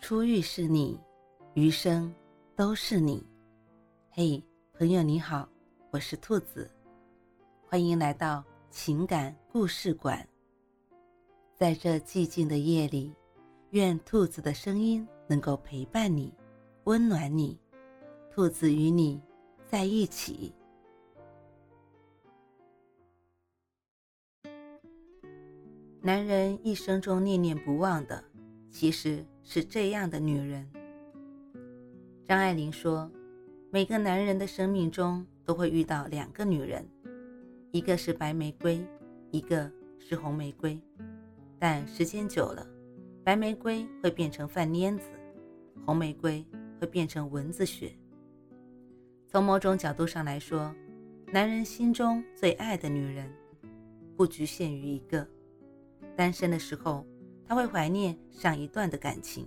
初遇是你，余生都是你。嘿，朋友你好，我是兔子，欢迎来到情感故事馆。在这寂静的夜里，愿兔子的声音能够陪伴你，温暖你。兔子与你在一起。男人一生中念念不忘的，其实是这样的女人。张爱玲说：“每个男人的生命中都会遇到两个女人，一个是白玫瑰，一个是红玫瑰。但时间久了，白玫瑰会变成饭粘子，红玫瑰会变成蚊子血。从某种角度上来说，男人心中最爱的女人，不局限于一个。”单身的时候，他会怀念上一段的感情；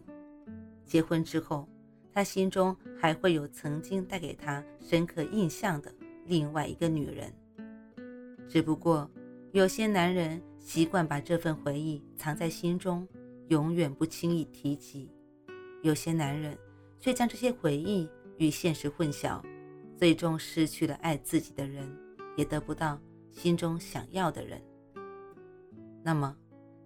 结婚之后，他心中还会有曾经带给他深刻印象的另外一个女人。只不过，有些男人习惯把这份回忆藏在心中，永远不轻易提及；有些男人却将这些回忆与现实混淆，最终失去了爱自己的人，也得不到心中想要的人。那么，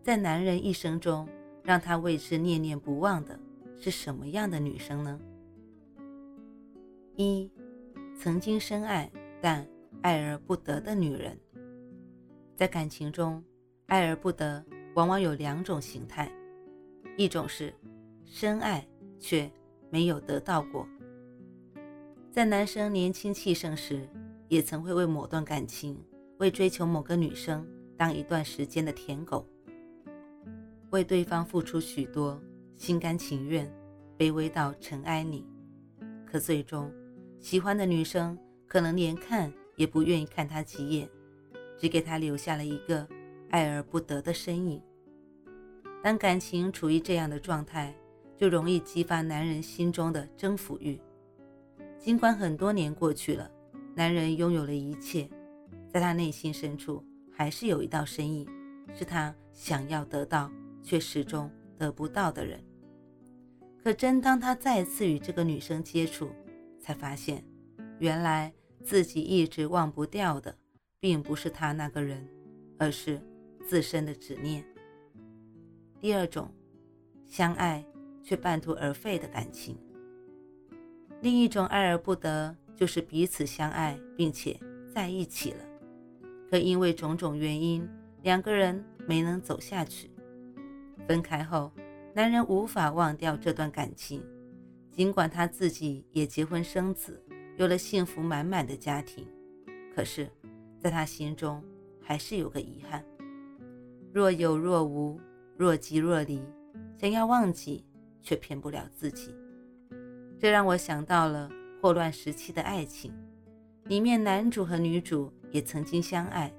在男人一生中，让他为之念念不忘的是什么样的女生呢？一，曾经深爱但爱而不得的女人。在感情中，爱而不得往往有两种形态，一种是深爱却没有得到过。在男生年轻气盛时，也曾会为某段感情，为追求某个女生，当一段时间的舔狗。为对方付出许多，心甘情愿，卑微到尘埃里，可最终，喜欢的女生可能连看也不愿意看他几眼，只给他留下了一个爱而不得的身影。当感情处于这样的状态，就容易激发男人心中的征服欲。尽管很多年过去了，男人拥有了一切，在他内心深处还是有一道身影，是他想要得到。却始终得不到的人。可真当他再次与这个女生接触，才发现，原来自己一直忘不掉的，并不是他那个人，而是自身的执念。第二种，相爱却半途而废的感情。另一种爱而不得，就是彼此相爱并且在一起了，可因为种种原因，两个人没能走下去。分开后，男人无法忘掉这段感情，尽管他自己也结婚生子，有了幸福满满的家庭，可是，在他心中还是有个遗憾。若有若无，若即若离，想要忘记，却骗不了自己。这让我想到了霍乱时期的爱情，里面男主和女主也曾经相爱，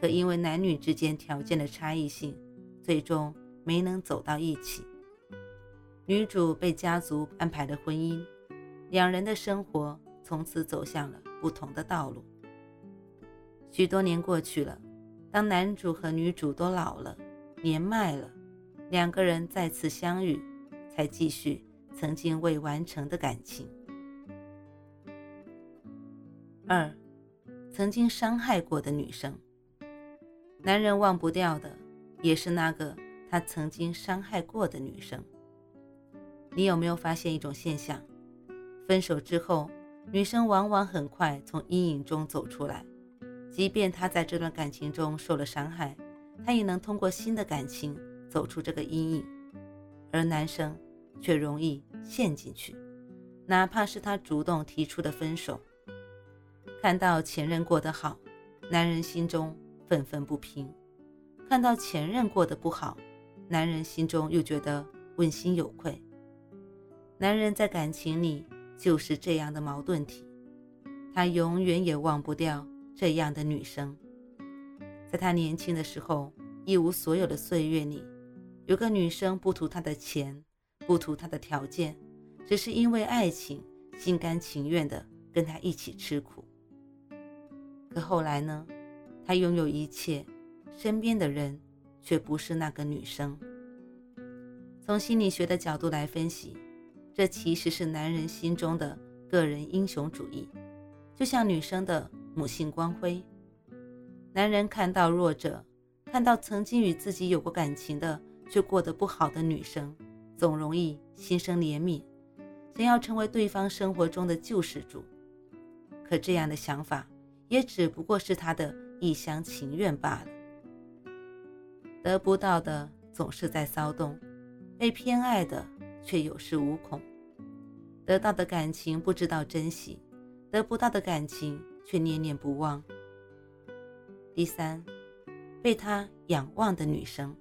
可因为男女之间条件的差异性，最终。没能走到一起，女主被家族安排了婚姻，两人的生活从此走向了不同的道路。许多年过去了，当男主和女主都老了，年迈了，两个人再次相遇，才继续曾经未完成的感情。二，曾经伤害过的女生，男人忘不掉的，也是那个。他曾经伤害过的女生，你有没有发现一种现象？分手之后，女生往往很快从阴影中走出来，即便她在这段感情中受了伤害，她也能通过新的感情走出这个阴影，而男生却容易陷进去，哪怕是他主动提出的分手。看到前任过得好，男人心中愤愤不平；看到前任过得不好，男人心中又觉得问心有愧。男人在感情里就是这样的矛盾体，他永远也忘不掉这样的女生。在他年轻的时候，一无所有的岁月里，有个女生不图他的钱，不图他的条件，只是因为爱情，心甘情愿的跟他一起吃苦。可后来呢？他拥有一切，身边的人。却不是那个女生。从心理学的角度来分析，这其实是男人心中的个人英雄主义，就像女生的母性光辉。男人看到弱者，看到曾经与自己有过感情的却过得不好的女生，总容易心生怜悯，想要成为对方生活中的救世主。可这样的想法，也只不过是他的一厢情愿罢了。得不到的总是在骚动，被偏爱的却有恃无恐。得到的感情不知道珍惜，得不到的感情却念念不忘。第三，被他仰望的女生。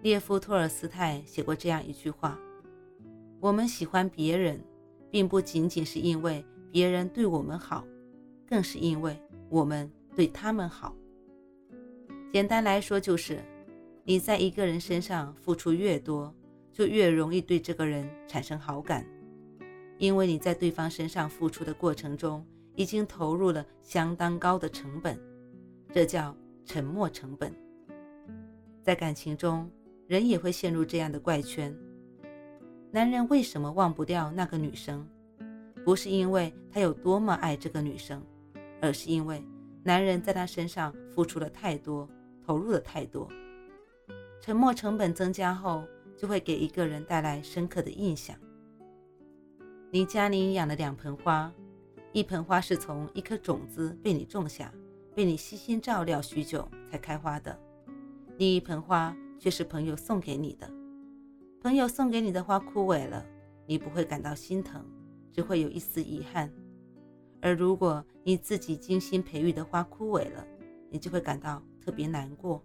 列夫·托尔斯泰写过这样一句话：“我们喜欢别人，并不仅仅是因为别人对我们好，更是因为我们对他们好。”简单来说，就是你在一个人身上付出越多，就越容易对这个人产生好感，因为你在对方身上付出的过程中，已经投入了相当高的成本。这叫沉没成本。在感情中，人也会陷入这样的怪圈。男人为什么忘不掉那个女生？不是因为他有多么爱这个女生，而是因为男人在她身上付出了太多，投入的太多。沉没成本增加后，就会给一个人带来深刻的印象。你家里养了两盆花，一盆花是从一颗种子被你种下。被你悉心照料许久才开花的，另一盆花却是朋友送给你的。朋友送给你的花枯萎了，你不会感到心疼，只会有一丝遗憾。而如果你自己精心培育的花枯萎了，你就会感到特别难过，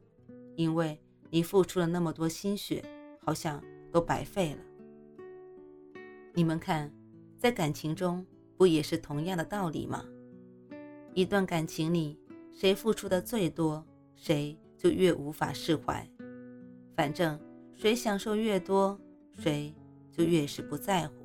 因为你付出了那么多心血，好像都白费了。你们看，在感情中不也是同样的道理吗？一段感情里。谁付出的最多，谁就越无法释怀。反正谁享受越多，谁就越是不在乎。